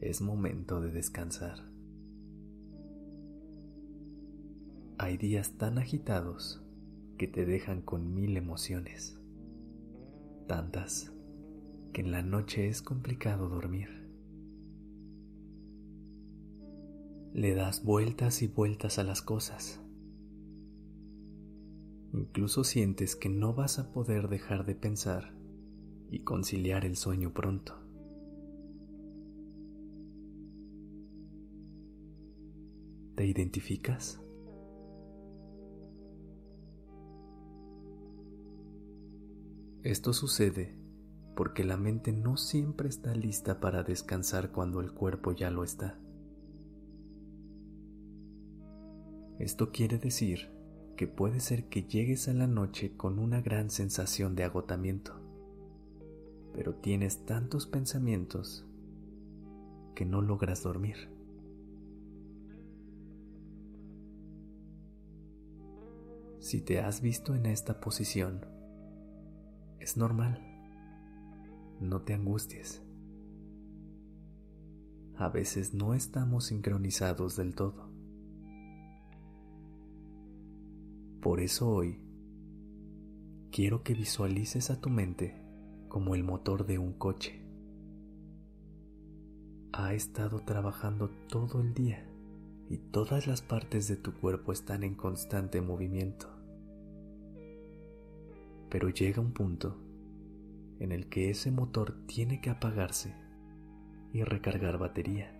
Es momento de descansar. Hay días tan agitados que te dejan con mil emociones, tantas que en la noche es complicado dormir. Le das vueltas y vueltas a las cosas Incluso sientes que no vas a poder dejar de pensar y conciliar el sueño pronto. ¿Te identificas? Esto sucede porque la mente no siempre está lista para descansar cuando el cuerpo ya lo está. Esto quiere decir que puede ser que llegues a la noche con una gran sensación de agotamiento, pero tienes tantos pensamientos que no logras dormir. Si te has visto en esta posición, es normal. No te angusties. A veces no estamos sincronizados del todo. Por eso hoy quiero que visualices a tu mente como el motor de un coche. Ha estado trabajando todo el día y todas las partes de tu cuerpo están en constante movimiento. Pero llega un punto en el que ese motor tiene que apagarse y recargar batería.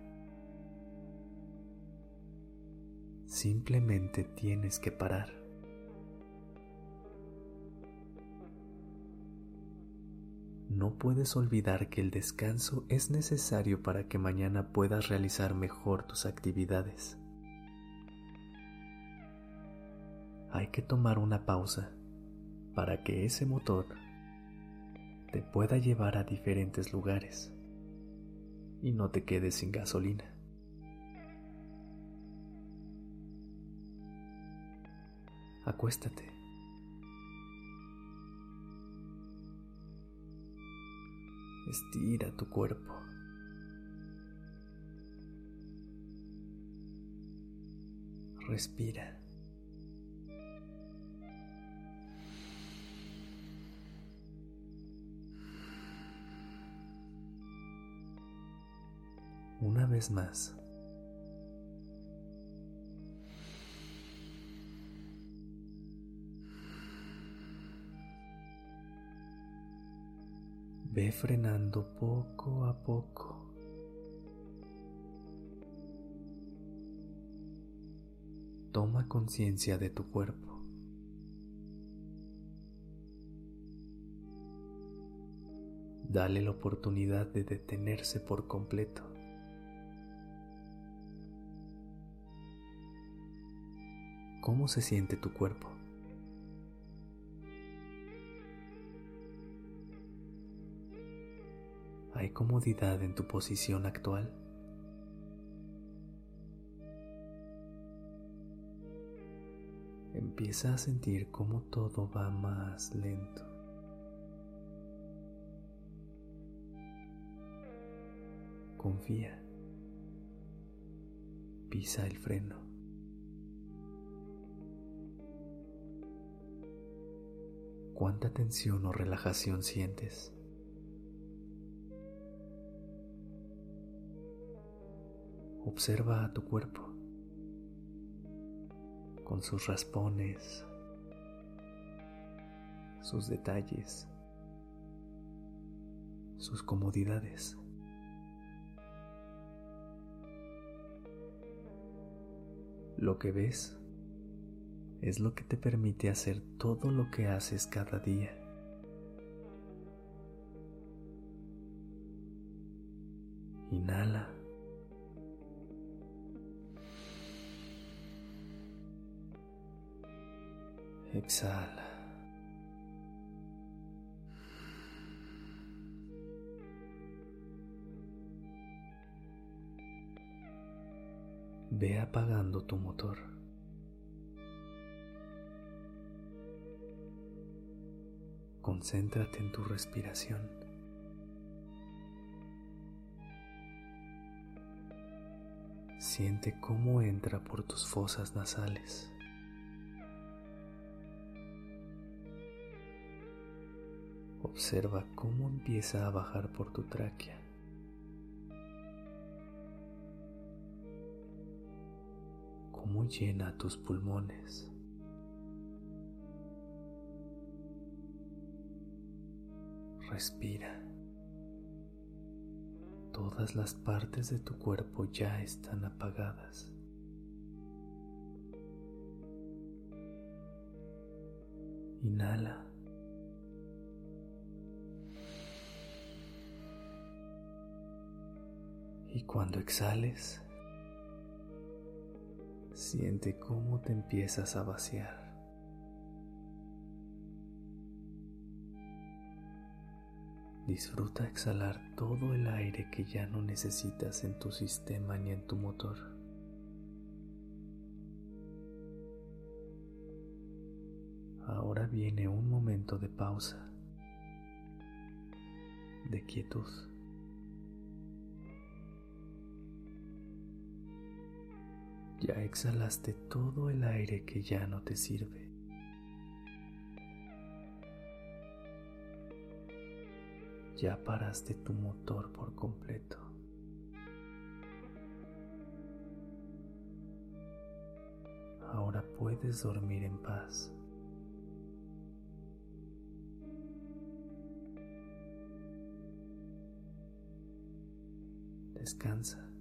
Simplemente tienes que parar. no puedes olvidar que el descanso es necesario para que mañana puedas realizar mejor tus actividades. Hay que tomar una pausa para que ese motor te pueda llevar a diferentes lugares y no te quedes sin gasolina. Acuéstate. Estira tu cuerpo. Respira. Vez más. Ve frenando poco a poco. Toma conciencia de tu cuerpo. Dale la oportunidad de detenerse por completo. ¿Cómo se siente tu cuerpo? ¿Hay comodidad en tu posición actual? Empieza a sentir cómo todo va más lento. Confía. Pisa el freno. ¿Cuánta tensión o relajación sientes? Observa a tu cuerpo con sus raspones, sus detalles, sus comodidades. Lo que ves es lo que te permite hacer todo lo que haces cada día. Inhala. Exhala. Ve apagando tu motor. Concéntrate en tu respiración. Siente cómo entra por tus fosas nasales. Observa cómo empieza a bajar por tu tráquea. Cómo llena tus pulmones. Respira. Todas las partes de tu cuerpo ya están apagadas. Inhala. Y cuando exhales, siente cómo te empiezas a vaciar. Disfruta exhalar todo el aire que ya no necesitas en tu sistema ni en tu motor. Ahora viene un momento de pausa, de quietud. Ya exhalaste todo el aire que ya no te sirve. Ya paraste tu motor por completo. Ahora puedes dormir en paz. Descansa.